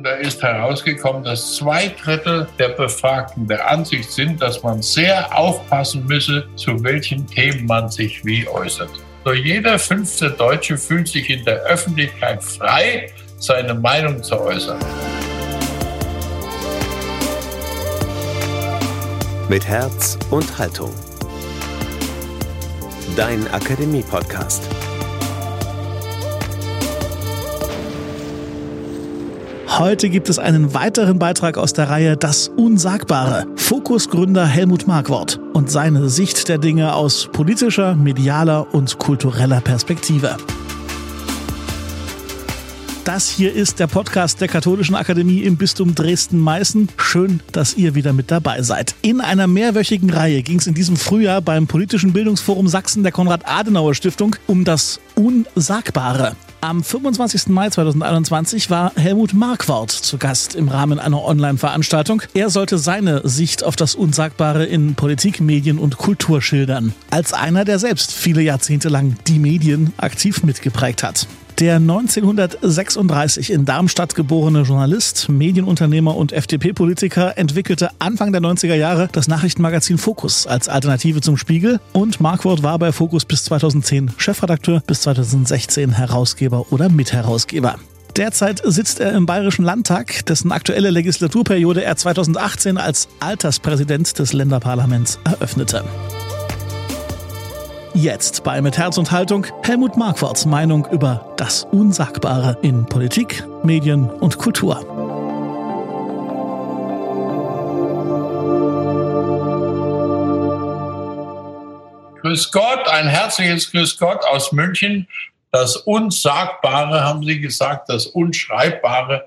Da ist herausgekommen, dass zwei Drittel der Befragten der Ansicht sind, dass man sehr aufpassen müsse, zu welchen Themen man sich wie äußert. Nur jeder fünfte Deutsche fühlt sich in der Öffentlichkeit frei, seine Meinung zu äußern. Mit Herz und Haltung. Dein Akademie-Podcast. Heute gibt es einen weiteren Beitrag aus der Reihe Das Unsagbare. Fokusgründer Helmut Markwort und seine Sicht der Dinge aus politischer, medialer und kultureller Perspektive. Das hier ist der Podcast der Katholischen Akademie im Bistum Dresden-Meißen. Schön, dass ihr wieder mit dabei seid. In einer mehrwöchigen Reihe ging es in diesem Frühjahr beim Politischen Bildungsforum Sachsen der Konrad-Adenauer-Stiftung um das Unsagbare. Am 25. Mai 2021 war Helmut Markwart zu Gast im Rahmen einer Online-Veranstaltung. Er sollte seine Sicht auf das Unsagbare in Politik, Medien und Kultur schildern. Als einer, der selbst viele Jahrzehnte lang die Medien aktiv mitgeprägt hat. Der 1936 in Darmstadt geborene Journalist, Medienunternehmer und FDP-Politiker entwickelte Anfang der 90er Jahre das Nachrichtenmagazin Focus als Alternative zum Spiegel und Markwort war bei Focus bis 2010 Chefredakteur, bis 2016 Herausgeber oder Mitherausgeber. Derzeit sitzt er im Bayerischen Landtag, dessen aktuelle Legislaturperiode er 2018 als Alterspräsident des Länderparlaments eröffnete. Jetzt bei Mit Herz und Haltung Helmut Marquards Meinung über das Unsagbare in Politik, Medien und Kultur. Grüß Gott, ein herzliches Grüß Gott aus München. Das Unsagbare, haben Sie gesagt, das Unschreibbare.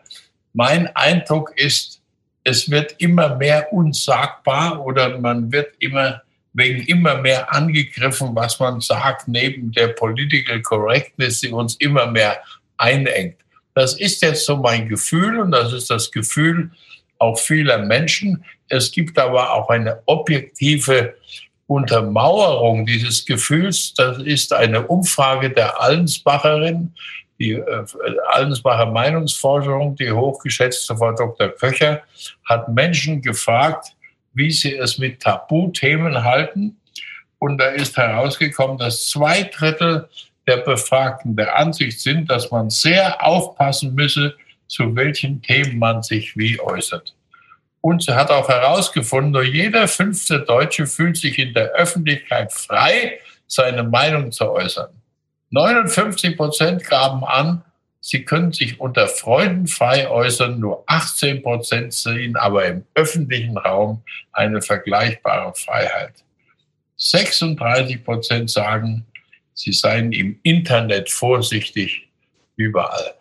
Mein Eindruck ist, es wird immer mehr unsagbar oder man wird immer wegen immer mehr angegriffen, was man sagt, neben der Political Correctness, die uns immer mehr einengt. Das ist jetzt so mein Gefühl und das ist das Gefühl auch vieler Menschen. Es gibt aber auch eine objektive Untermauerung dieses Gefühls. Das ist eine Umfrage der Allensbacherin, die äh, Allensbacher Meinungsforschung, die hochgeschätzte Frau Dr. Köcher, hat Menschen gefragt, wie sie es mit Tabuthemen halten. Und da ist herausgekommen, dass zwei Drittel der Befragten der Ansicht sind, dass man sehr aufpassen müsse, zu welchen Themen man sich wie äußert. Und sie hat auch herausgefunden, nur jeder fünfte Deutsche fühlt sich in der Öffentlichkeit frei, seine Meinung zu äußern. 59 Prozent gaben an, Sie können sich unter Freunden frei äußern, nur 18 Prozent sehen aber im öffentlichen Raum eine vergleichbare Freiheit. 36 Prozent sagen, sie seien im Internet vorsichtig überall.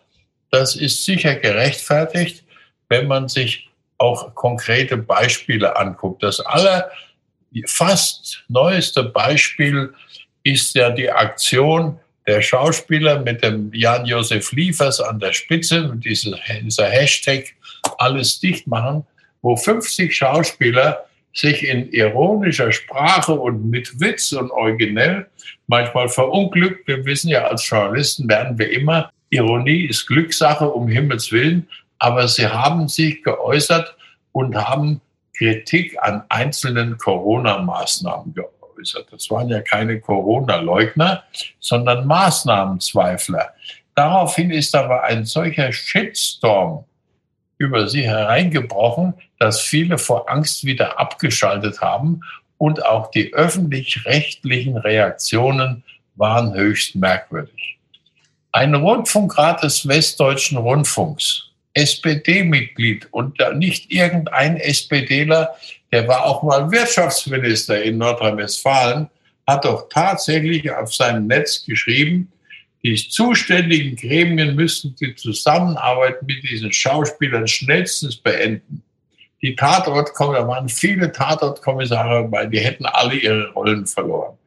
Das ist sicher gerechtfertigt, wenn man sich auch konkrete Beispiele anguckt. Das aller fast neueste Beispiel ist ja die Aktion der Schauspieler mit dem Jan-Josef Liefers an der Spitze, mit dieser, dieser Hashtag alles dicht machen, wo 50 Schauspieler sich in ironischer Sprache und mit Witz und originell, manchmal verunglückt, wir wissen ja, als Journalisten werden wir immer, Ironie ist Glückssache, um Himmels Willen, aber sie haben sich geäußert und haben Kritik an einzelnen Corona-Maßnahmen geäußert geäußert. Das waren ja keine Corona-Leugner, sondern Maßnahmenzweifler. Daraufhin ist aber ein solcher Shitstorm über sie hereingebrochen, dass viele vor Angst wieder abgeschaltet haben und auch die öffentlich-rechtlichen Reaktionen waren höchst merkwürdig. Ein Rundfunkrat des Westdeutschen Rundfunks, SPD-Mitglied und nicht irgendein SPDler, der war auch mal Wirtschaftsminister in Nordrhein-Westfalen, hat doch tatsächlich auf seinem Netz geschrieben, die zuständigen Gremien müssen die Zusammenarbeit mit diesen Schauspielern schnellstens beenden. Die Tatort, da waren viele Tatortkommissare weil die hätten alle ihre Rollen verloren.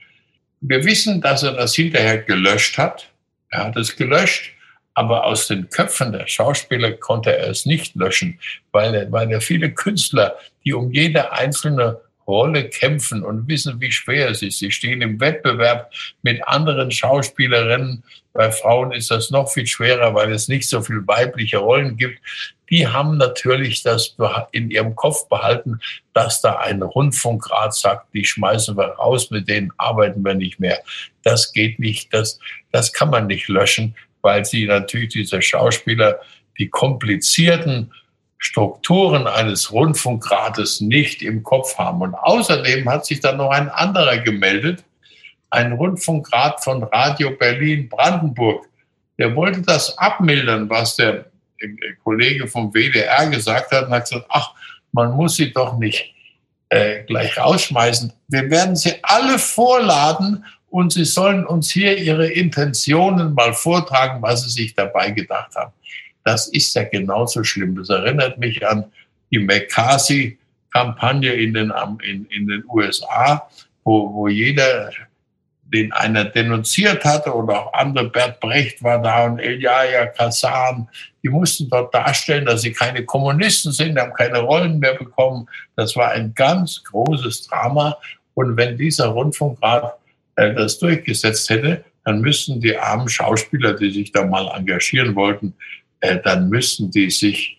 Wir wissen, dass er das hinterher gelöscht hat. Er hat es gelöscht aber aus den Köpfen der Schauspieler konnte er es nicht löschen, weil, weil er viele Künstler, die um jede einzelne Rolle kämpfen und wissen, wie schwer es ist. Sie stehen im Wettbewerb mit anderen Schauspielerinnen. Bei Frauen ist das noch viel schwerer, weil es nicht so viele weibliche Rollen gibt. Die haben natürlich das in ihrem Kopf behalten, dass da ein Rundfunkrat sagt, die schmeißen wir raus, mit denen arbeiten wir nicht mehr. Das geht nicht, das, das kann man nicht löschen, weil sie natürlich diese Schauspieler die komplizierten Strukturen eines Rundfunkrates nicht im Kopf haben. Und außerdem hat sich dann noch ein anderer gemeldet, ein Rundfunkrat von Radio Berlin Brandenburg. Der wollte das abmildern, was der Kollege vom WDR gesagt hat und hat gesagt, ach, man muss sie doch nicht äh, gleich rausschmeißen. Wir werden sie alle vorladen und sie sollen uns hier ihre Intentionen mal vortragen, was sie sich dabei gedacht haben. Das ist ja genauso schlimm. Das erinnert mich an die McCarthy-Kampagne in den, in, in den USA, wo, wo jeder, den einer denunziert hatte oder auch andere, Bert Brecht war da und Eljaya Kassan, die mussten dort darstellen, dass sie keine Kommunisten sind, haben keine Rollen mehr bekommen. Das war ein ganz großes Drama. Und wenn dieser Rundfunkrat das durchgesetzt hätte, dann müssten die armen Schauspieler, die sich da mal engagieren wollten, äh, dann müssen die sich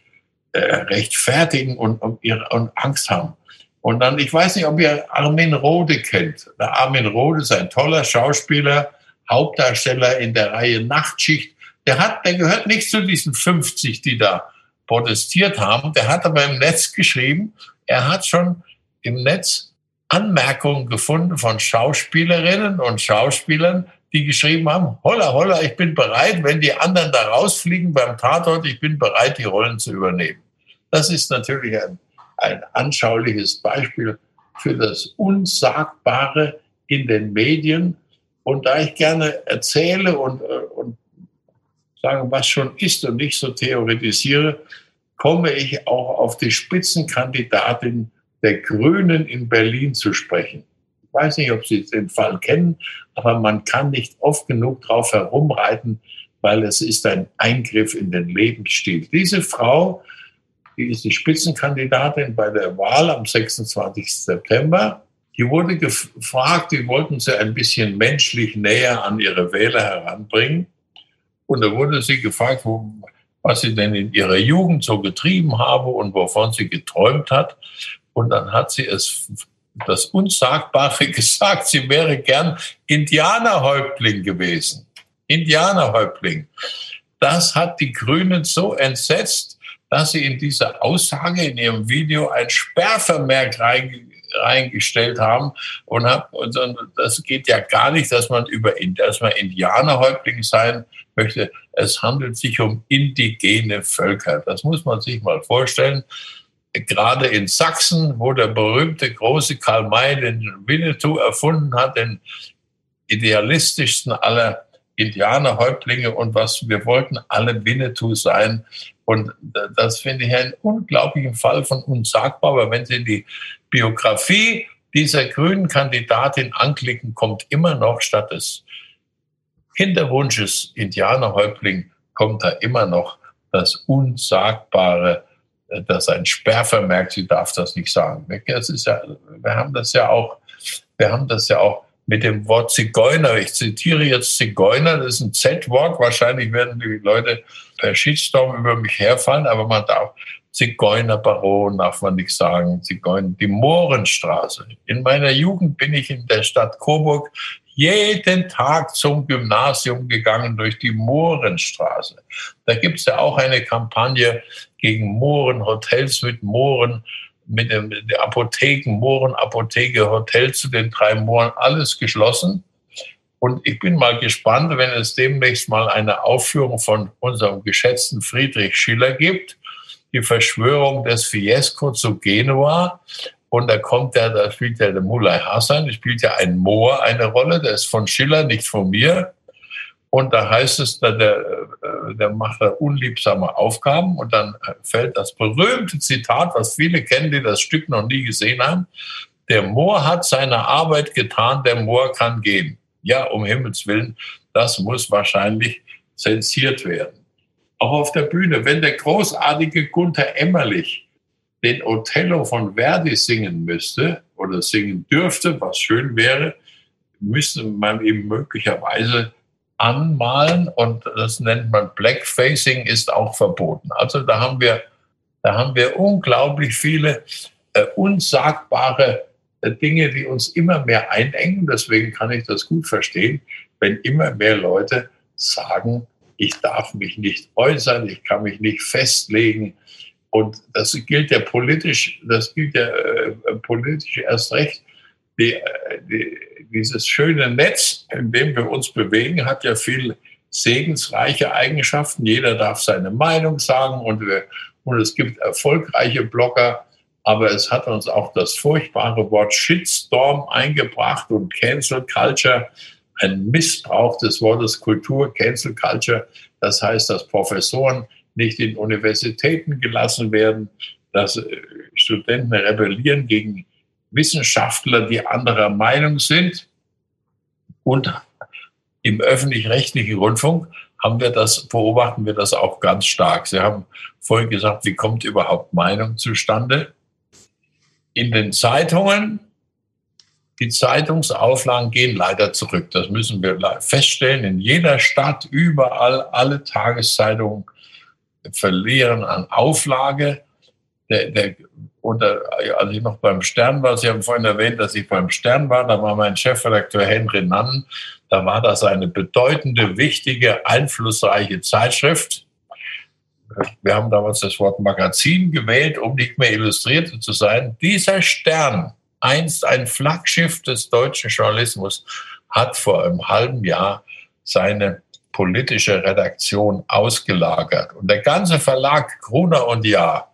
äh, rechtfertigen und, und, ihre, und Angst haben. Und dann, ich weiß nicht, ob ihr Armin Rode kennt. Der Armin Rode ist ein toller Schauspieler, Hauptdarsteller in der Reihe Nachtschicht. Der hat, der gehört nicht zu diesen 50, die da protestiert haben. Der hat aber im Netz geschrieben, er hat schon im Netz Anmerkungen gefunden von Schauspielerinnen und Schauspielern, die geschrieben haben, holla, holla, ich bin bereit, wenn die anderen da rausfliegen beim Tatort, ich bin bereit, die Rollen zu übernehmen. Das ist natürlich ein, ein anschauliches Beispiel für das Unsagbare in den Medien. Und da ich gerne erzähle und, äh, und sage, was schon ist und nicht so theoretisiere, komme ich auch auf die Spitzenkandidatin der Grünen in Berlin zu sprechen weiß nicht, ob Sie den Fall kennen, aber man kann nicht oft genug drauf herumreiten, weil es ist ein Eingriff in den Lebensstil. Diese Frau, die ist die Spitzenkandidatin bei der Wahl am 26. September. Die wurde gefragt, die wollten sie ein bisschen menschlich näher an ihre Wähler heranbringen. Und da wurde sie gefragt, was sie denn in ihrer Jugend so getrieben habe und wovon sie geträumt hat. Und dann hat sie es das Unsagbare gesagt, sie wäre gern Indianerhäuptling gewesen. Indianerhäuptling. Das hat die Grünen so entsetzt, dass sie in dieser Aussage in ihrem Video ein Sperrvermerk reingestellt haben und, und das geht ja gar nicht, dass man über dass man Indianerhäuptling sein möchte. Es handelt sich um indigene Völker. Das muss man sich mal vorstellen gerade in Sachsen, wo der berühmte große Karl May den Winnetou erfunden hat, den idealistischsten aller Indianerhäuptlinge und was wir wollten alle Winnetou sein. Und das finde ich einen unglaublichen Fall von unsagbar. Aber wenn Sie die Biografie dieser grünen Kandidatin anklicken, kommt immer noch statt des Kinderwunsches Indianerhäuptling, kommt da immer noch das Unsagbare dass ein Sperrvermerk, sie darf das nicht sagen. Das ist ja, wir haben das ja auch, wir haben das ja auch mit dem Wort Zigeuner. Ich zitiere jetzt Zigeuner, das ist ein Z-Wort. Wahrscheinlich werden die Leute per Shitstorm über mich herfallen, aber man darf Zigeunerbaron darf man nicht sagen. Zigeuner, die Mohrenstraße. In meiner Jugend bin ich in der Stadt Coburg jeden Tag zum Gymnasium gegangen durch die Mohrenstraße. Da gibt es ja auch eine Kampagne gegen Mohren, Hotels mit Mohren, mit den Apotheken, Mohren, Apotheke, Hotel zu den drei Mooren, alles geschlossen. Und ich bin mal gespannt, wenn es demnächst mal eine Aufführung von unserem geschätzten Friedrich Schiller gibt, die Verschwörung des Fiesco zu Genua. Und da kommt der, da spielt ja der Mulay Hassan, da spielt ja ein Moor eine Rolle, der ist von Schiller, nicht von mir. Und da heißt es, der, der macht unliebsame Aufgaben und dann fällt das berühmte Zitat, was viele kennen, die das Stück noch nie gesehen haben. Der Moor hat seine Arbeit getan, der Moor kann gehen. Ja, um Himmels Willen, das muss wahrscheinlich zensiert werden. Auch auf der Bühne, wenn der großartige Gunther Emmerlich den Othello von Verdi singen müsste, oder singen dürfte, was schön wäre, müsste man ihm möglicherweise anmalen und das nennt man Blackfacing, ist auch verboten. Also da haben wir, da haben wir unglaublich viele äh, unsagbare äh, Dinge, die uns immer mehr einengen. Deswegen kann ich das gut verstehen, wenn immer mehr Leute sagen, ich darf mich nicht äußern, ich kann mich nicht festlegen. Und das gilt ja politisch, das gilt ja äh, politisch erst recht. Die, äh, die, dieses schöne Netz, in dem wir uns bewegen, hat ja viel segensreiche Eigenschaften. Jeder darf seine Meinung sagen und, wir, und es gibt erfolgreiche Blogger, aber es hat uns auch das furchtbare Wort Shitstorm eingebracht und Cancel Culture, ein Missbrauch des Wortes Kultur, Cancel Culture. Das heißt, dass Professoren nicht in Universitäten gelassen werden, dass äh, Studenten rebellieren gegen Wissenschaftler, die anderer Meinung sind. Und im öffentlich-rechtlichen Rundfunk haben wir das, beobachten wir das auch ganz stark. Sie haben vorhin gesagt, wie kommt überhaupt Meinung zustande? In den Zeitungen, die Zeitungsauflagen gehen leider zurück. Das müssen wir feststellen. In jeder Stadt, überall, alle Tageszeitungen verlieren an Auflage. Der, der unter, als ich noch beim Stern war, Sie haben vorhin erwähnt, dass ich beim Stern war, da war mein Chefredakteur Henry Nannen, da war das eine bedeutende, wichtige, einflussreiche Zeitschrift. Wir haben damals das Wort Magazin gewählt, um nicht mehr Illustrierte zu sein. Dieser Stern, einst ein Flaggschiff des deutschen Journalismus, hat vor einem halben Jahr seine politische Redaktion ausgelagert. Und der ganze Verlag Gruner und Jahr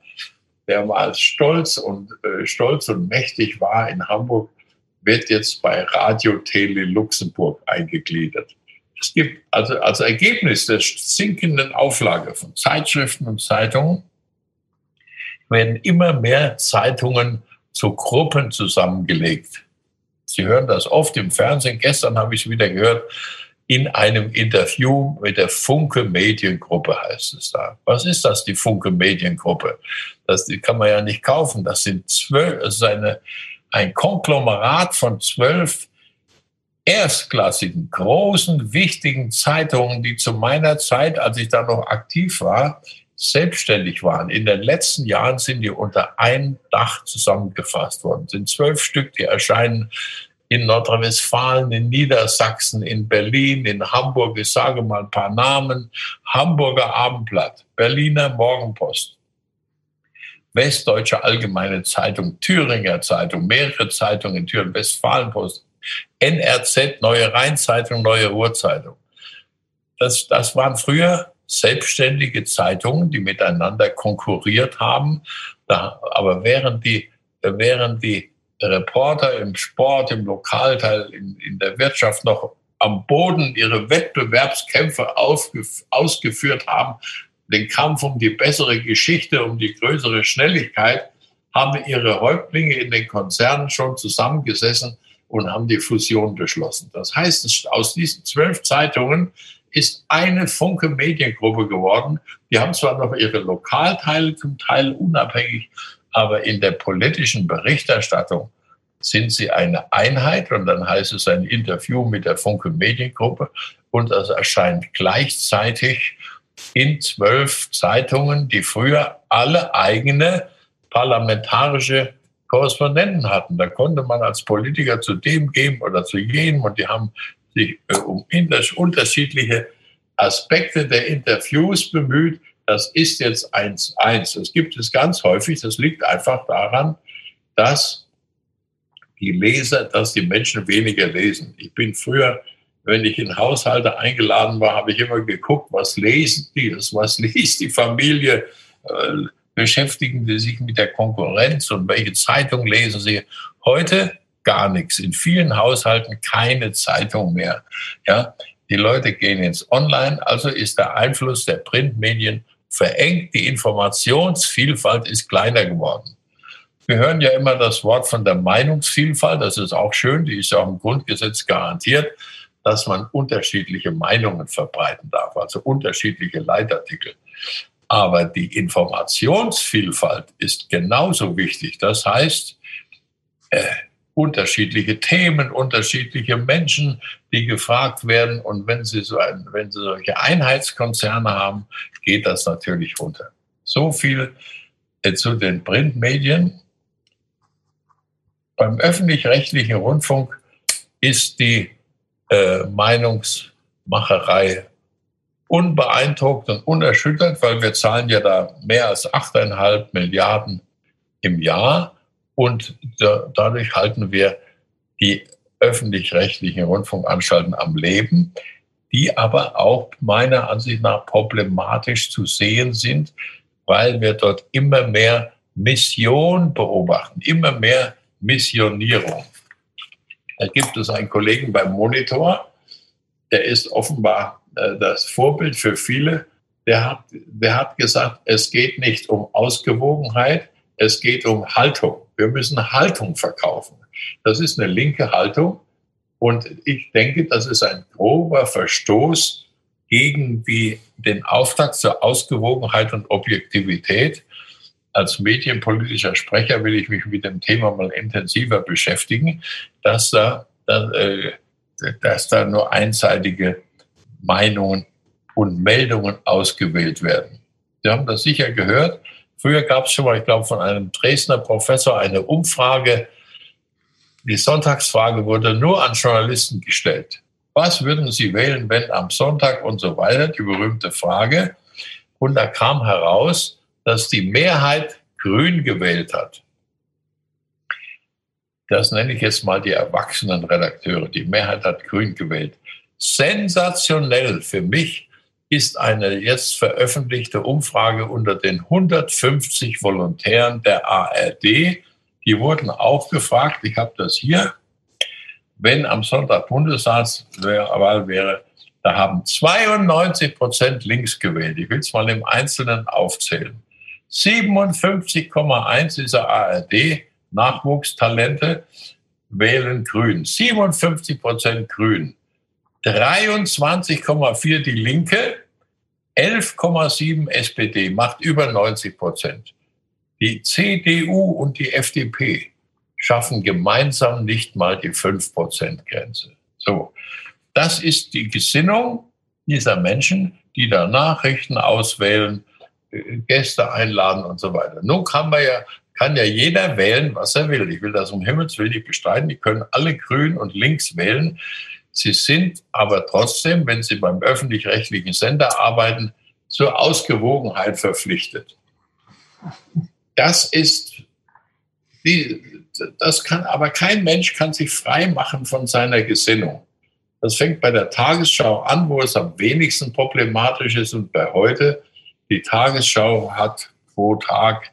der mal stolz und äh, stolz und mächtig war in Hamburg, wird jetzt bei Radio Tele Luxemburg eingegliedert. Es gibt also als Ergebnis der sinkenden Auflage von Zeitschriften und Zeitungen werden immer mehr Zeitungen zu Gruppen zusammengelegt. Sie hören das oft im Fernsehen. Gestern habe ich es wieder gehört in einem Interview mit der Funke Mediengruppe heißt es da. Was ist das, die Funke Mediengruppe? Das kann man ja nicht kaufen. Das sind zwölf, das ist eine, ein Konglomerat von zwölf erstklassigen, großen, wichtigen Zeitungen, die zu meiner Zeit, als ich da noch aktiv war, selbstständig waren. In den letzten Jahren sind die unter ein Dach zusammengefasst worden. Es sind zwölf Stück, die erscheinen in Nordrhein-Westfalen, in Niedersachsen, in Berlin, in Hamburg. Ich sage mal ein paar Namen. Hamburger Abendblatt, Berliner Morgenpost, Westdeutsche Allgemeine Zeitung, Thüringer Zeitung, mehrere Zeitungen in Thüringen, Westfalenpost, NRZ, Neue Rheinzeitung, Neue Ruhrzeitung. Das, das waren früher selbstständige Zeitungen, die miteinander konkurriert haben. Da, aber während die, während die Reporter im Sport, im Lokalteil, in, in der Wirtschaft noch am Boden ihre Wettbewerbskämpfe aufgef ausgeführt haben, den Kampf um die bessere Geschichte, um die größere Schnelligkeit, haben ihre Häuptlinge in den Konzernen schon zusammengesessen und haben die Fusion beschlossen. Das heißt, aus diesen zwölf Zeitungen ist eine Funke Mediengruppe geworden. Die haben zwar noch ihre Lokalteile zum Teil unabhängig, aber in der politischen Berichterstattung sind sie eine Einheit und dann heißt es ein Interview mit der Funke Mediengruppe und das erscheint gleichzeitig in zwölf Zeitungen, die früher alle eigene parlamentarische Korrespondenten hatten. Da konnte man als Politiker zu dem geben oder zu jenem und die haben sich äh, um unterschiedliche Aspekte der Interviews bemüht das ist jetzt eins eins. Das gibt es ganz häufig. Das liegt einfach daran, dass die Leser, dass die Menschen weniger lesen. Ich bin früher, wenn ich in Haushalte eingeladen war, habe ich immer geguckt, was lesen die, was liest die Familie, äh, beschäftigen die sich mit der Konkurrenz und welche Zeitung lesen sie. Heute gar nichts. In vielen Haushalten keine Zeitung mehr. Ja, die Leute gehen ins Online, also ist der Einfluss der Printmedien verengt, die Informationsvielfalt ist kleiner geworden. Wir hören ja immer das Wort von der Meinungsvielfalt, das ist auch schön, die ist ja auch im Grundgesetz garantiert, dass man unterschiedliche Meinungen verbreiten darf, also unterschiedliche Leitartikel. Aber die Informationsvielfalt ist genauso wichtig. Das heißt, äh, unterschiedliche Themen, unterschiedliche Menschen, die gefragt werden. Und wenn Sie, so ein, wenn Sie solche Einheitskonzerne haben, geht das natürlich runter. So viel äh, zu den Printmedien. Beim öffentlich-rechtlichen Rundfunk ist die äh, Meinungsmacherei unbeeindruckt und unerschüttert, weil wir zahlen ja da mehr als 8,5 Milliarden im Jahr und da, dadurch halten wir die öffentlich-rechtlichen Rundfunkanstalten am Leben, die aber auch meiner Ansicht nach problematisch zu sehen sind, weil wir dort immer mehr Mission beobachten, immer mehr Missionierung. Da gibt es einen Kollegen beim Monitor, der ist offenbar äh, das Vorbild für viele. Der hat, der hat gesagt, es geht nicht um Ausgewogenheit, es geht um Haltung. Wir müssen Haltung verkaufen. Das ist eine linke Haltung. Und ich denke, das ist ein grober Verstoß gegen die, den Auftrag zur Ausgewogenheit und Objektivität. Als medienpolitischer Sprecher will ich mich mit dem Thema mal intensiver beschäftigen, dass da, dass, äh, dass da nur einseitige Meinungen und Meldungen ausgewählt werden. Sie haben das sicher gehört. Früher gab es schon mal, ich glaube, von einem Dresdner Professor eine Umfrage. Die Sonntagsfrage wurde nur an Journalisten gestellt. Was würden Sie wählen, wenn am Sonntag und so weiter, die berühmte Frage. Und da kam heraus, dass die Mehrheit Grün gewählt hat. Das nenne ich jetzt mal die erwachsenen Redakteure. Die Mehrheit hat Grün gewählt sensationell für mich ist eine jetzt veröffentlichte Umfrage unter den 150 Volontären der ARD. Die wurden auch gefragt, ich habe das hier, wenn am Sonntag Bundestagswahl wäre, da haben 92 Prozent links gewählt. Ich will es mal im Einzelnen aufzählen. 57,1 dieser ARD-Nachwuchstalente wählen Grün. 57 Prozent Grün. 23,4 die Linke, 11,7 SPD, macht über 90 Prozent. Die CDU und die FDP schaffen gemeinsam nicht mal die 5-Prozent-Grenze. So, das ist die Gesinnung dieser Menschen, die da Nachrichten auswählen, äh, Gäste einladen und so weiter. Nun kann man ja, kann ja jeder wählen, was er will. Ich will das um Himmels Willen nicht bestreiten. Die können alle grün und links wählen. Sie sind aber trotzdem, wenn Sie beim öffentlich-rechtlichen Sender arbeiten, zur Ausgewogenheit verpflichtet. Das ist, die, das kann, aber kein Mensch kann sich frei machen von seiner Gesinnung. Das fängt bei der Tagesschau an, wo es am wenigsten problematisch ist und bei heute. Die Tagesschau hat pro Tag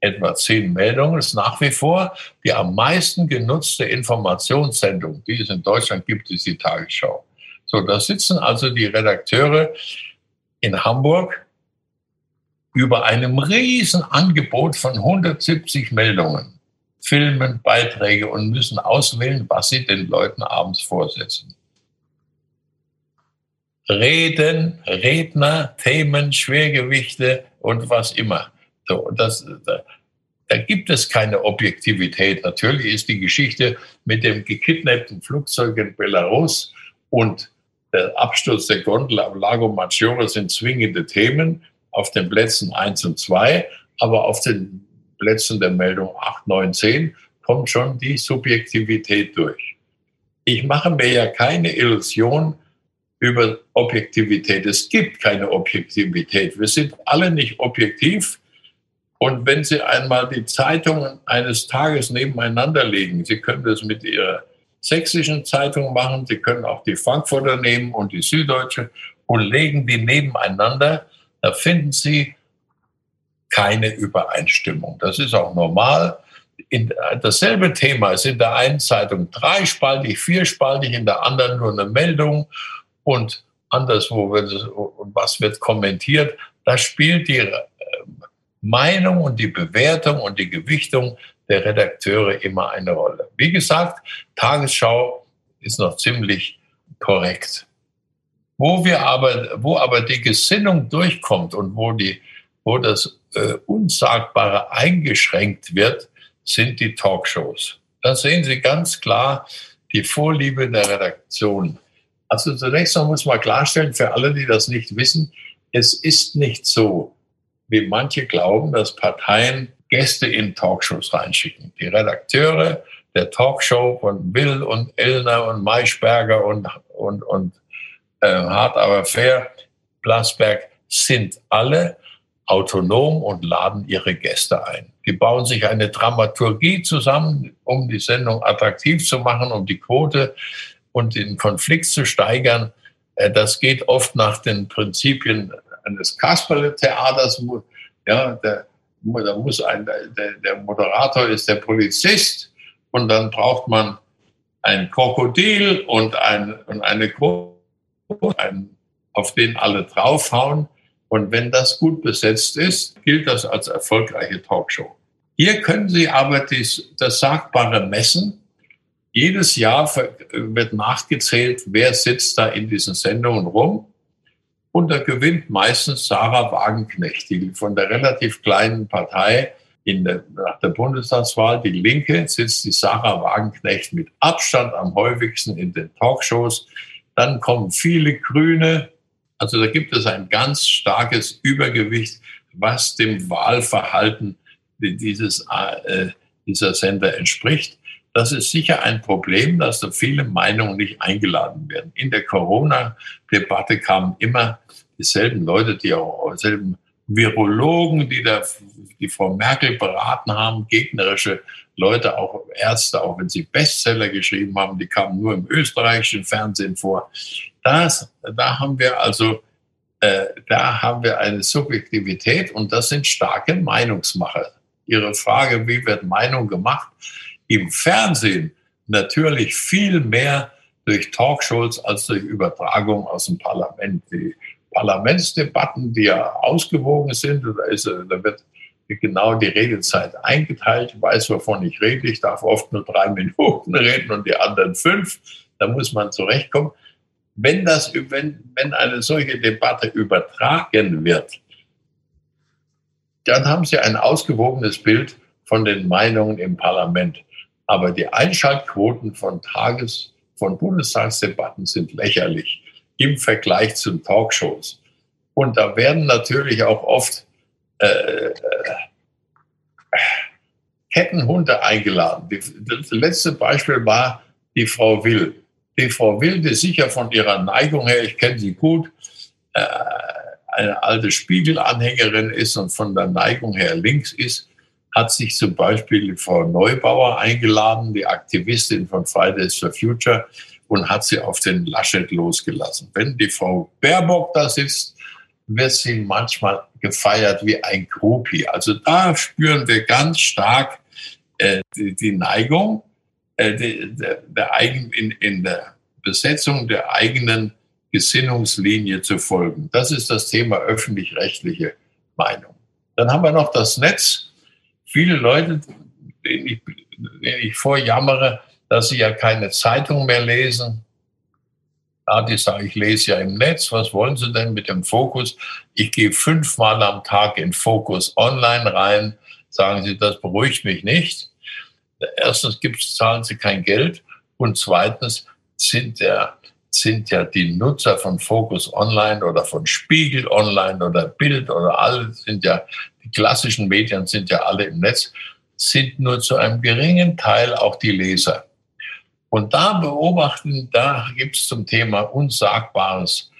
etwa zehn Meldungen, ist nach wie vor die am meisten genutzte Informationssendung, die es in Deutschland gibt, ist die Tagesschau. So, da sitzen also die Redakteure in Hamburg über einem riesen Angebot von 170 Meldungen, Filmen, Beiträge und müssen auswählen, was sie den Leuten abends vorsetzen. Reden, Redner, Themen, Schwergewichte und was immer. So, das, da, da gibt es keine Objektivität. Natürlich ist die Geschichte mit dem gekidnappten Flugzeug in Belarus und der Absturz der Gondel am Lago Maggiore sind zwingende Themen auf den Plätzen 1 und 2, aber auf den Plätzen der Meldung 8, 9, 10 kommt schon die Subjektivität durch. Ich mache mir ja keine Illusion über Objektivität. Es gibt keine Objektivität. Wir sind alle nicht objektiv. Und wenn Sie einmal die Zeitungen eines Tages nebeneinander legen, Sie können das mit Ihrer sächsischen Zeitung machen, Sie können auch die Frankfurter nehmen und die Süddeutsche und legen die nebeneinander, da finden Sie keine Übereinstimmung. Das ist auch normal. In, dasselbe Thema ist in der einen Zeitung dreispaltig, vierspaltig, in der anderen nur eine Meldung und anderswo wird es, was wird kommentiert. Da spielt die Meinung und die Bewertung und die Gewichtung der Redakteure immer eine Rolle. Wie gesagt, Tagesschau ist noch ziemlich korrekt. Wo wir aber, wo aber die Gesinnung durchkommt und wo die, wo das äh, Unsagbare eingeschränkt wird, sind die Talkshows. Da sehen Sie ganz klar die Vorliebe der Redaktion. Also zunächst mal muss man klarstellen, für alle, die das nicht wissen, es ist nicht so, wie manche glauben, dass Parteien Gäste in Talkshows reinschicken. Die Redakteure der Talkshow von Will und Elner und Maischberger und, und, und äh, Hart aber fair, Plasberg sind alle autonom und laden ihre Gäste ein. Die bauen sich eine Dramaturgie zusammen, um die Sendung attraktiv zu machen, um die Quote und den Konflikt zu steigern. Äh, das geht oft nach den Prinzipien eines Kasperle-Theaters. Ja, der, da muss ein, der, der Moderator ist der Polizist und dann braucht man ein Krokodil und, ein, und eine Quote, auf den alle draufhauen. Und wenn das gut besetzt ist, gilt das als erfolgreiche Talkshow. Hier können Sie aber dies, das Sagbare messen. Jedes Jahr wird nachgezählt, wer sitzt da in diesen Sendungen rum. Und da gewinnt meistens Sarah Wagenknecht, die von der relativ kleinen Partei in der, nach der Bundestagswahl, die Linke, sitzt die Sarah Wagenknecht mit Abstand am häufigsten in den Talkshows. Dann kommen viele Grüne, also da gibt es ein ganz starkes Übergewicht, was dem Wahlverhalten dieses, äh, dieser Sender entspricht. Das ist sicher ein Problem, dass da viele Meinungen nicht eingeladen werden. In der Corona-Debatte kamen immer dieselben Leute, die auch dieselben Virologen, die da die Frau Merkel beraten haben, gegnerische Leute, auch Ärzte, auch wenn sie Bestseller geschrieben haben, die kamen nur im österreichischen Fernsehen vor. Das, da haben wir also, äh, da haben wir eine Subjektivität und das sind starke Meinungsmacher. Ihre Frage, wie wird Meinung gemacht? Im Fernsehen natürlich viel mehr durch Talkshows als durch Übertragung aus dem Parlament. Die Parlamentsdebatten, die ja ausgewogen sind, da, ist, da wird genau die Redezeit eingeteilt. Ich weiß, wovon ich rede. Ich darf oft nur drei Minuten reden und die anderen fünf. Da muss man zurechtkommen. Wenn, das, wenn, wenn eine solche Debatte übertragen wird, dann haben Sie ein ausgewogenes Bild von den Meinungen im Parlament. Aber die Einschaltquoten von Tages-, von Bundestagsdebatten sind lächerlich im Vergleich zu Talkshows. Und da werden natürlich auch oft äh, äh, Kettenhunde eingeladen. Das letzte Beispiel war die Frau Will. Die Frau Will, die sicher von ihrer Neigung her, ich kenne sie gut, äh, eine alte Spiegelanhängerin ist und von der Neigung her links ist, hat sich zum Beispiel Frau Neubauer eingeladen, die Aktivistin von Fridays for Future, und hat sie auf den Laschet losgelassen. Wenn die Frau Baerbock da sitzt, wird sie manchmal gefeiert wie ein Groupie. Also da spüren wir ganz stark äh, die, die, Neigung äh, die, der, der eigen, in, in der Besetzung der eigenen Gesinnungslinie zu folgen. Das ist das Thema öffentlich-rechtliche Meinung. Dann haben wir noch das Netz. Viele Leute, denen ich, denen ich vorjammere, dass sie ja keine Zeitung mehr lesen. Ja, die sagen, ich lese ja im Netz. Was wollen Sie denn mit dem Fokus? Ich gehe fünfmal am Tag in Fokus online rein. Sagen Sie, das beruhigt mich nicht. Erstens gibt's, zahlen Sie kein Geld. Und zweitens sind ja, sind ja die Nutzer von Focus Online oder von Spiegel Online oder Bild oder alle sind ja, die klassischen Medien sind ja alle im Netz, sind nur zu einem geringen Teil auch die Leser. Und da beobachten, da gibt es zum Thema Unsagbares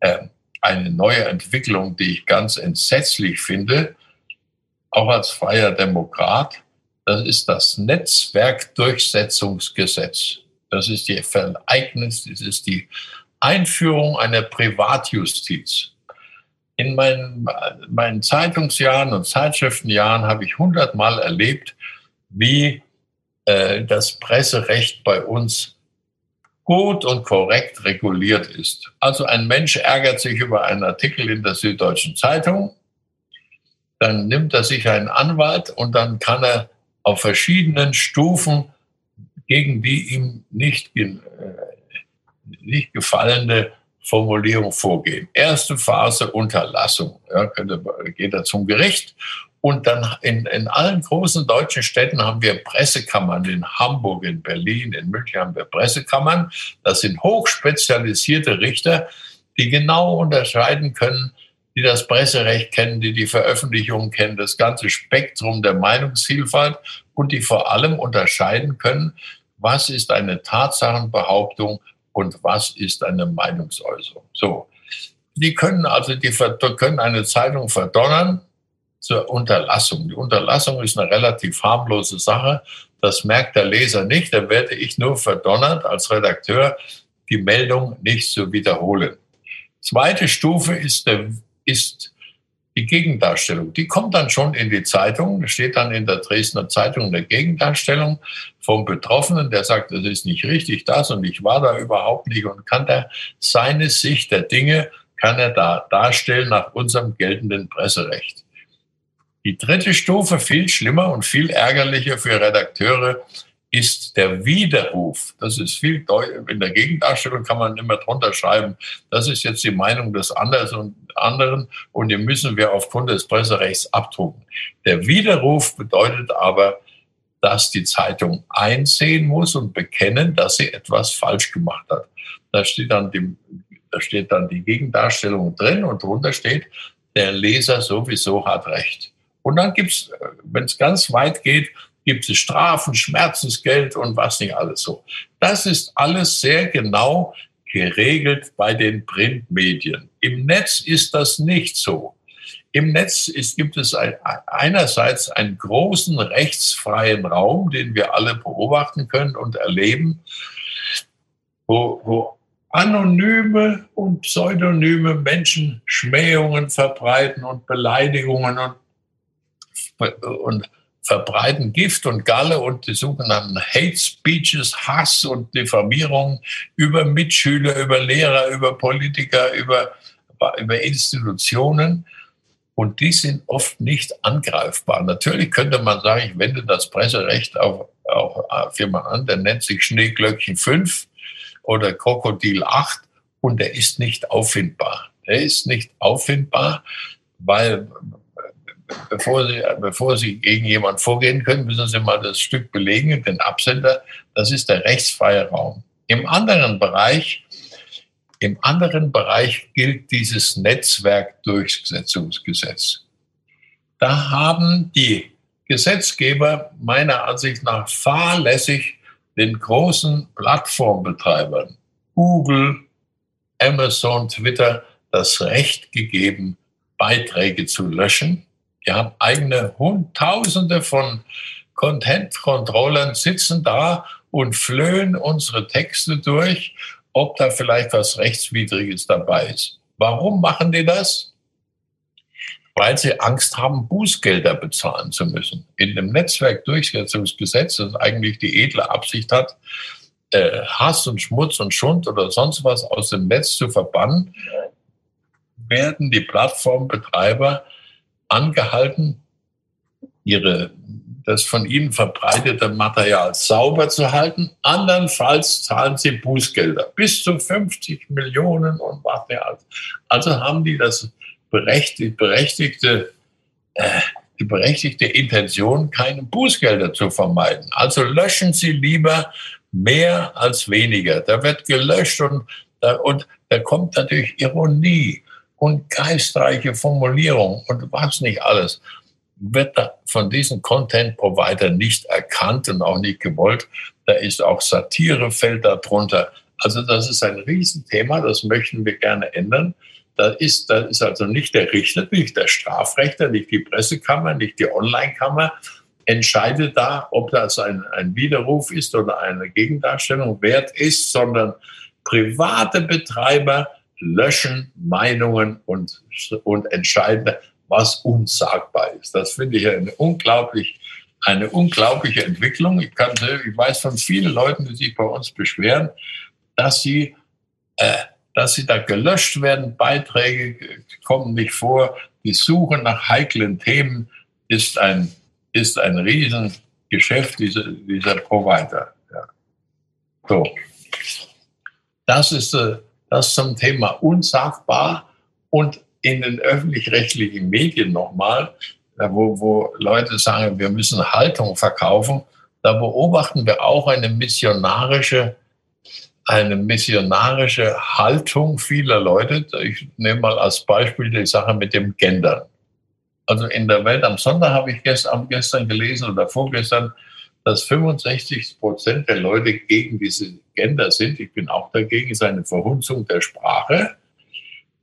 äh, eine neue Entwicklung, die ich ganz entsetzlich finde, auch als freier Demokrat. Das ist das Netzwerkdurchsetzungsgesetz. Das ist die Vereignung, das ist die Einführung einer Privatjustiz. In meinen, meinen Zeitungsjahren und Zeitschriftenjahren habe ich hundertmal erlebt, wie äh, das Presserecht bei uns gut und korrekt reguliert ist. Also ein Mensch ärgert sich über einen Artikel in der Süddeutschen Zeitung, dann nimmt er sich einen Anwalt und dann kann er auf verschiedenen Stufen gegen die ihm nicht, äh, nicht gefallene Formulierung vorgehen. Erste Phase Unterlassung. Ja, könnte, geht er zum Gericht Und dann in, in allen großen deutschen Städten haben wir Pressekammern. In Hamburg, in Berlin, in München haben wir Pressekammern. Das sind hochspezialisierte Richter, die genau unterscheiden können, die das Presserecht kennen, die die Veröffentlichungen kennen, das ganze Spektrum der Meinungsvielfalt und die vor allem unterscheiden können, was ist eine Tatsachenbehauptung und was ist eine Meinungsäußerung. So. Die können also, die können eine Zeitung verdonnern zur Unterlassung. Die Unterlassung ist eine relativ harmlose Sache. Das merkt der Leser nicht. Da werde ich nur verdonnert als Redakteur, die Meldung nicht zu wiederholen. Zweite Stufe ist, der, ist die Gegendarstellung. Die kommt dann schon in die Zeitung, steht dann in der Dresdner Zeitung eine Gegendarstellung vom Betroffenen, der sagt, das ist nicht richtig, das und ich war da überhaupt nicht und kann da seine Sicht der Dinge, kann er da darstellen nach unserem geltenden Presserecht. Die dritte Stufe, viel schlimmer und viel ärgerlicher für Redakteure, ist der Widerruf. Das ist viel in der Gegendarstellung kann man immer drunter schreiben, das ist jetzt die Meinung des anderen und die müssen wir aufgrund des Presserechts abdrucken. Der Widerruf bedeutet aber, dass die Zeitung einsehen muss und bekennen, dass sie etwas falsch gemacht hat. Da steht dann die, da steht dann die Gegendarstellung drin und drunter steht, der Leser sowieso hat recht. Und dann gibt es, wenn es ganz weit geht, gibt es Strafen, Schmerzensgeld und was nicht alles so. Das ist alles sehr genau geregelt bei den Printmedien. Im Netz ist das nicht so. Im Netz ist, gibt es ein, einerseits einen großen rechtsfreien Raum, den wir alle beobachten können und erleben, wo, wo anonyme und pseudonyme Menschen Schmähungen verbreiten und Beleidigungen und und verbreiten Gift und Galle und die sogenannten Hate Speeches, Hass und Diffamierung über Mitschüler, über Lehrer, über Politiker, über, über Institutionen. Und die sind oft nicht angreifbar. Natürlich könnte man sagen, ich wende das Presserecht auf, auf jemanden an, der nennt sich Schneeglöckchen 5 oder Krokodil 8 und der ist nicht auffindbar. Der ist nicht auffindbar, weil bevor Sie, bevor Sie gegen jemanden vorgehen können, müssen Sie mal das Stück belegen, den Absender. Das ist der rechtsfreie Raum. Im anderen Bereich, im anderen Bereich gilt dieses Netzwerkdurchsetzungsgesetz. Da haben die Gesetzgeber meiner Ansicht nach fahrlässig den großen Plattformbetreibern Google, Amazon, Twitter das Recht gegeben, Beiträge zu löschen wir haben eigene Tausende von Content-Controllern sitzen da und flöhen unsere Texte durch, ob da vielleicht was Rechtswidriges dabei ist. Warum machen die das? Weil sie Angst haben, Bußgelder bezahlen zu müssen. In dem Netzwerkdurchsetzungsgesetz, das eigentlich die edle Absicht hat, äh, Hass und Schmutz und Schund oder sonst was aus dem Netz zu verbannen, werden die Plattformbetreiber angehalten, ihre, das von ihnen verbreitete Material sauber zu halten. Andernfalls zahlen sie Bußgelder bis zu 50 Millionen und was nicht alles. Also haben die das berechtigte, berechtigte äh, die berechtigte Intention, keine Bußgelder zu vermeiden. Also löschen Sie lieber mehr als weniger. Da wird gelöscht und da, und da kommt natürlich Ironie und geistreiche Formulierung und was nicht alles, wird von diesen Content-Provider nicht erkannt und auch nicht gewollt. Da ist auch Satire fällt darunter. Also das ist ein Riesenthema, das möchten wir gerne ändern. Da ist, da ist also nicht der Richter, nicht der Strafrechter, nicht die Pressekammer, nicht die Online-Kammer entscheidet da, ob das ein, ein Widerruf ist oder eine Gegendarstellung wert ist, sondern private Betreiber löschen Meinungen und, und entscheiden, was unsagbar ist. Das finde ich eine unglaublich, eine unglaubliche Entwicklung. Ich, kann, ich weiß von vielen Leuten, die sich bei uns beschweren, dass sie, äh, dass sie da gelöscht werden. Beiträge kommen nicht vor. Die Suche nach heiklen Themen ist ein, ist ein Riesengeschäft dieser, dieser Provider. Ja. So. Das ist, äh, das zum Thema unsagbar und in den öffentlich-rechtlichen Medien nochmal. wo, wo Leute sagen, wir müssen Haltung verkaufen, da beobachten wir auch eine missionarische, eine missionarische Haltung vieler Leute. Ich nehme mal als Beispiel die Sache mit dem Gendern. Also in der Welt am Sonntag habe ich gestern, gestern gelesen oder vorgestern, dass 65 Prozent der Leute gegen diese Gender sind. Ich bin auch dagegen, ist eine Verhunzung der Sprache.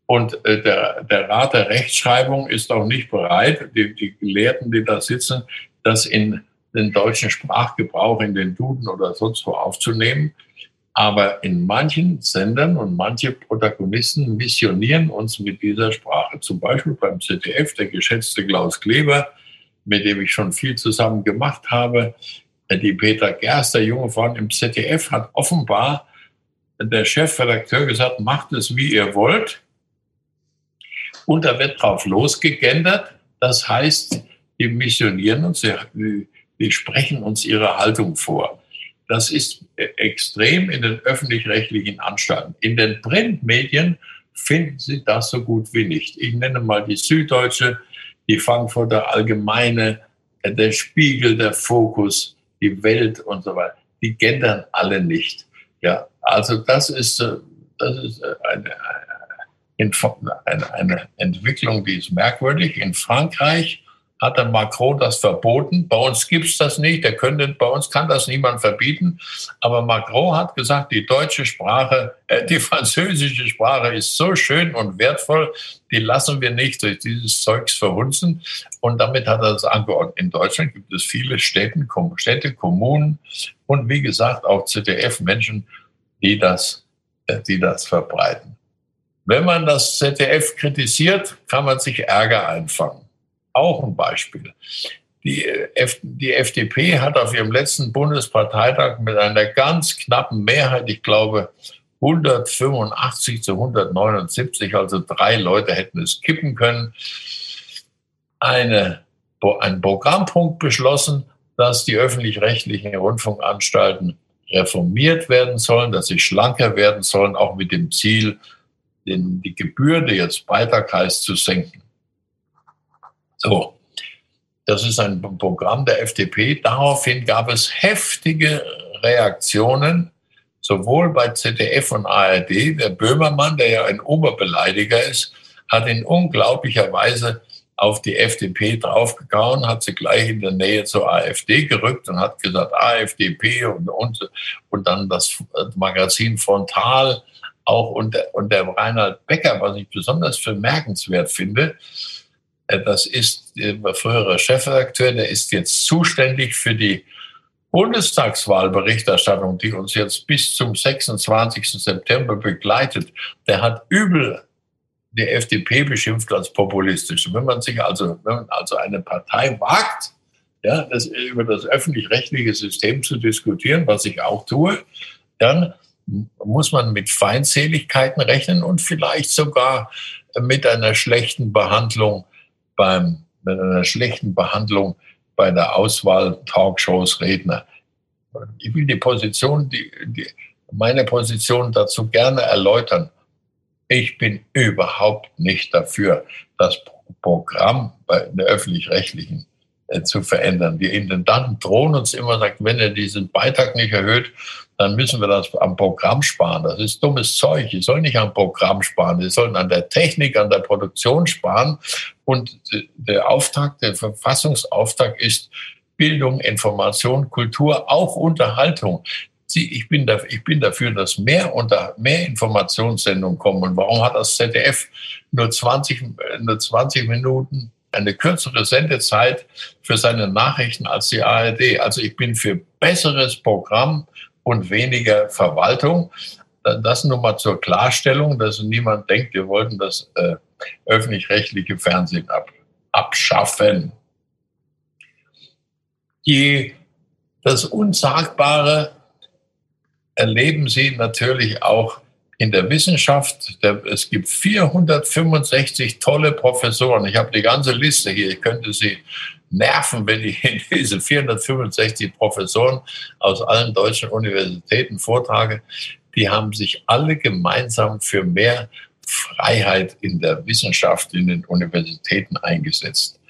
Und äh, der, der Rat der Rechtschreibung ist auch nicht bereit, die, die Gelehrten, die da sitzen, das in den deutschen Sprachgebrauch, in den Duden oder sonst wo aufzunehmen. Aber in manchen Sendern und manche Protagonisten missionieren uns mit dieser Sprache. Zum Beispiel beim ZDF, der geschätzte Klaus Kleber, mit dem ich schon viel zusammen gemacht habe. Die Peter Gerster, junge Frau im ZDF, hat offenbar der Chefredakteur gesagt, macht es, wie ihr wollt. Und da wird drauf losgegendert. Das heißt, die missionieren uns, die, die sprechen uns ihre Haltung vor. Das ist extrem in den öffentlich-rechtlichen Anstalten. In den Printmedien finden Sie das so gut wie nicht. Ich nenne mal die Süddeutsche, die Frankfurter Allgemeine, der Spiegel, der Fokus, die Welt und so weiter. Die gendern alle nicht. Ja, also das ist, äh, das ist äh, eine, eine, eine Entwicklung, die ist merkwürdig. In Frankreich hat der Macron das verboten. Bei uns gibt es das nicht. Der könnte, bei uns kann das niemand verbieten. Aber Macron hat gesagt, die deutsche Sprache, äh, die französische Sprache ist so schön und wertvoll, die lassen wir nicht durch dieses Zeugs verhunzen. Und damit hat er das angeordnet. In Deutschland gibt es viele Städte, Städte, Kommunen und wie gesagt auch ZDF-Menschen, die das, äh, die das verbreiten. Wenn man das ZDF kritisiert, kann man sich Ärger einfangen. Auch ein Beispiel. Die, F die FDP hat auf ihrem letzten Bundesparteitag mit einer ganz knappen Mehrheit, ich glaube 185 zu 179, also drei Leute hätten es kippen können, eine, einen Programmpunkt beschlossen, dass die öffentlich-rechtlichen Rundfunkanstalten reformiert werden sollen, dass sie schlanker werden sollen, auch mit dem Ziel, den, die Gebühr, die jetzt Beitrag heißt, zu senken. So, das ist ein Programm der FDP. Daraufhin gab es heftige Reaktionen, sowohl bei ZDF und ARD. Der Böhmermann, der ja ein Oberbeleidiger ist, hat in unglaublicher Weise auf die FDP draufgehauen, hat sie gleich in der Nähe zur AfD gerückt und hat gesagt, AfDP und, und, und dann das Magazin Frontal auch und der Reinhard Becker, was ich besonders vermerkenswert finde, das ist der frühere Chefredakteur, der ist jetzt zuständig für die Bundestagswahlberichterstattung, die uns jetzt bis zum 26. September begleitet. Der hat übel die FDP beschimpft als populistisch. wenn man sich also, wenn man also eine Partei wagt, ja, das, über das öffentlich-rechtliche System zu diskutieren, was ich auch tue, dann muss man mit Feindseligkeiten rechnen und vielleicht sogar mit einer schlechten Behandlung beim, mit einer schlechten Behandlung bei der Auswahl Talkshows Redner. Ich will die Position, die, die, meine Position dazu gerne erläutern. Ich bin überhaupt nicht dafür, das Programm bei der öffentlich-rechtlichen zu verändern. Die Intendanten drohen uns immer, sagt, wenn ihr diesen Beitrag nicht erhöht, dann müssen wir das am Programm sparen. Das ist dummes Zeug. Die sollen nicht am Programm sparen. Die sollen an der Technik, an der Produktion sparen. Und der Auftrag, der Verfassungsauftrag ist Bildung, Information, Kultur, auch Unterhaltung. Ich bin, dafür, ich bin dafür, dass mehr, unter, mehr Informationssendungen kommen. Und warum hat das ZDF nur 20, nur 20 Minuten eine kürzere Sendezeit für seine Nachrichten als die ARD? Also ich bin für besseres Programm, und weniger Verwaltung. Das nur mal zur Klarstellung, dass niemand denkt, wir wollten das äh, öffentlich-rechtliche Fernsehen ab, abschaffen. Die, das Unsagbare erleben Sie natürlich auch in der Wissenschaft. Es gibt 465 tolle Professoren. Ich habe die ganze Liste hier. Ich könnte sie nerven, wenn ich diese 465 Professoren aus allen deutschen Universitäten vortrage. Die haben sich alle gemeinsam für mehr Freiheit in der Wissenschaft in den Universitäten eingesetzt.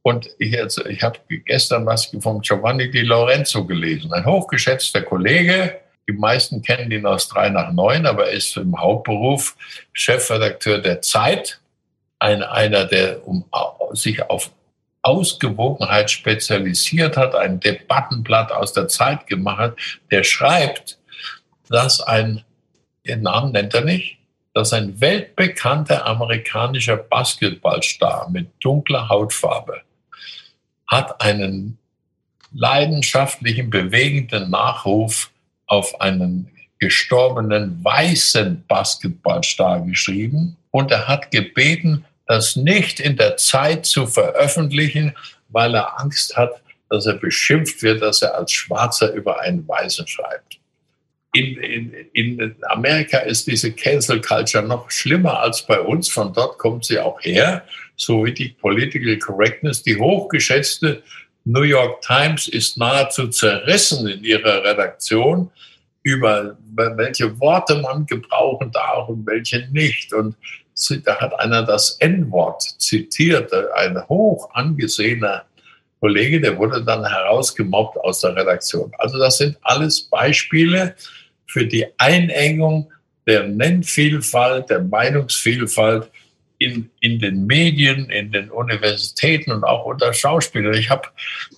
Und ich, ich habe gestern was vom Giovanni Di Lorenzo gelesen, ein hochgeschätzter Kollege. Die meisten kennen ihn aus 3 nach 9, aber er ist im Hauptberuf Chefredakteur der Zeit. Ein, einer, der um, sich auf Ausgewogenheit spezialisiert hat, ein Debattenblatt aus der Zeit gemacht hat, der schreibt, dass ein, den Namen nennt er nicht, dass ein weltbekannter amerikanischer Basketballstar mit dunkler Hautfarbe hat einen leidenschaftlichen, bewegenden Nachruf auf einen gestorbenen weißen Basketballstar geschrieben und er hat gebeten, das nicht in der Zeit zu veröffentlichen, weil er Angst hat, dass er beschimpft wird, dass er als Schwarzer über einen Weißen schreibt. In, in, in Amerika ist diese Cancel Culture noch schlimmer als bei uns. Von dort kommt sie auch her, so wie die Political Correctness. Die hochgeschätzte New York Times ist nahezu zerrissen in ihrer Redaktion über welche Worte man gebrauchen darf und welche nicht. Und da hat einer das N-Wort zitiert, ein hoch angesehener Kollege, der wurde dann herausgemobbt aus der Redaktion. Also das sind alles Beispiele für die Einengung der Nennvielfalt, der Meinungsvielfalt in, in den Medien, in den Universitäten und auch unter Schauspielern. Ich habe,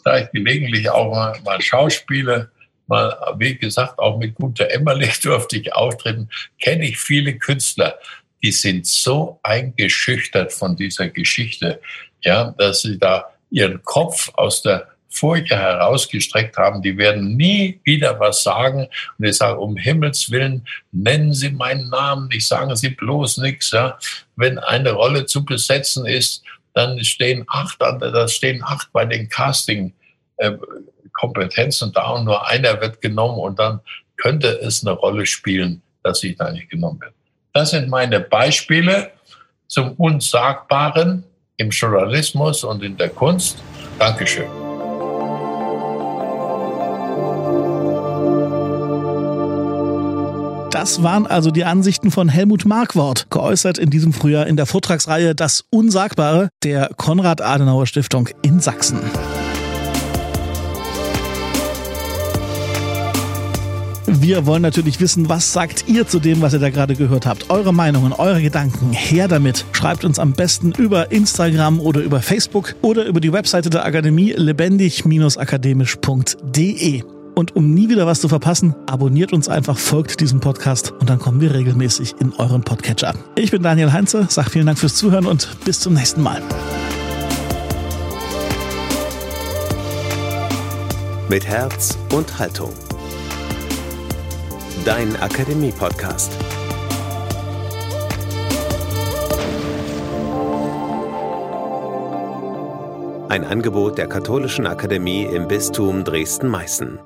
da ich gelegentlich auch mal, mal Schauspieler, mal, wie gesagt, auch mit Guter Emmerlich durfte ich auftreten, kenne ich viele Künstler, die sind so eingeschüchtert von dieser Geschichte, ja, dass sie da ihren Kopf aus der Furche herausgestreckt haben, die werden nie wieder was sagen. Und ich sage, um Himmels Willen, nennen Sie meinen Namen nicht, sagen Sie bloß nichts. Ja. Wenn eine Rolle zu besetzen ist, dann stehen acht, da stehen acht bei den Casting-Kompetenzen da und nur einer wird genommen und dann könnte es eine Rolle spielen, dass ich da nicht genommen werde. Das sind meine Beispiele zum Unsagbaren im Journalismus und in der Kunst. Dankeschön. Das waren also die Ansichten von Helmut Markwort, geäußert in diesem Frühjahr in der Vortragsreihe Das Unsagbare der Konrad-Adenauer-Stiftung in Sachsen. Wir wollen natürlich wissen, was sagt ihr zu dem, was ihr da gerade gehört habt? Eure Meinungen, eure Gedanken, her damit. Schreibt uns am besten über Instagram oder über Facebook oder über die Webseite der Akademie lebendig-akademisch.de. Und um nie wieder was zu verpassen, abonniert uns einfach, folgt diesem Podcast und dann kommen wir regelmäßig in euren Podcatcher. Ich bin Daniel Heinze, sag vielen Dank fürs Zuhören und bis zum nächsten Mal. Mit Herz und Haltung. Dein Akademie-Podcast. Ein Angebot der Katholischen Akademie im Bistum Dresden-Meißen.